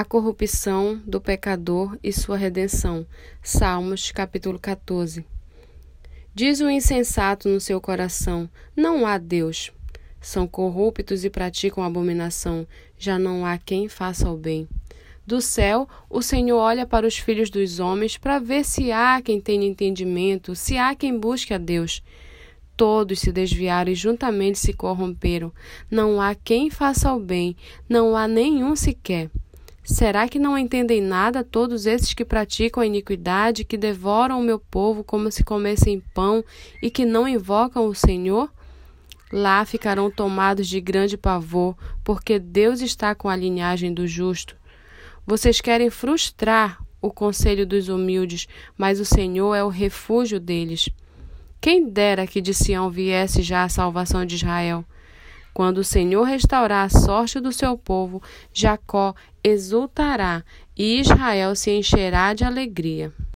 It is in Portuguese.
a corrupção do pecador e sua redenção. Salmos, capítulo 14. Diz o insensato no seu coração: Não há Deus. São corruptos e praticam abominação, já não há quem faça o bem. Do céu, o Senhor olha para os filhos dos homens para ver se há quem tenha entendimento, se há quem busque a Deus. Todos se desviaram e juntamente se corromperam. Não há quem faça o bem, não há nenhum sequer. Será que não entendem nada todos esses que praticam a iniquidade, que devoram o meu povo como se comessem pão e que não invocam o Senhor? Lá ficarão tomados de grande pavor, porque Deus está com a linhagem do justo. Vocês querem frustrar o conselho dos humildes, mas o Senhor é o refúgio deles. Quem dera que de Sião viesse já a salvação de Israel. Quando o Senhor restaurar a sorte do seu povo, Jacó exultará e Israel se encherá de alegria.